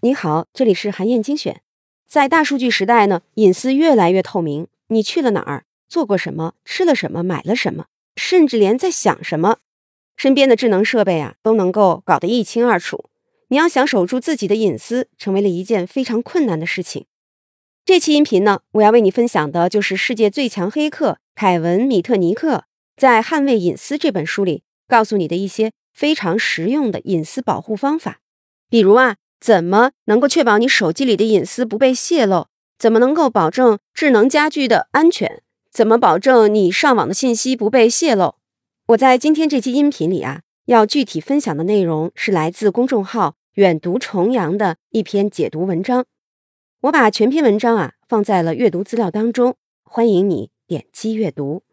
你好，这里是韩燕精选。在大数据时代呢，隐私越来越透明。你去了哪儿，做过什么，吃了什么，买了什么，甚至连在想什么，身边的智能设备啊，都能够搞得一清二楚。你要想守住自己的隐私，成为了一件非常困难的事情。这期音频呢，我要为你分享的就是世界最强黑客凯文·米特尼克在《捍卫隐私》这本书里告诉你的一些非常实用的隐私保护方法，比如啊。怎么能够确保你手机里的隐私不被泄露？怎么能够保证智能家居的安全？怎么保证你上网的信息不被泄露？我在今天这期音频里啊，要具体分享的内容是来自公众号“远读重阳”的一篇解读文章。我把全篇文章啊放在了阅读资料当中，欢迎你点击阅读。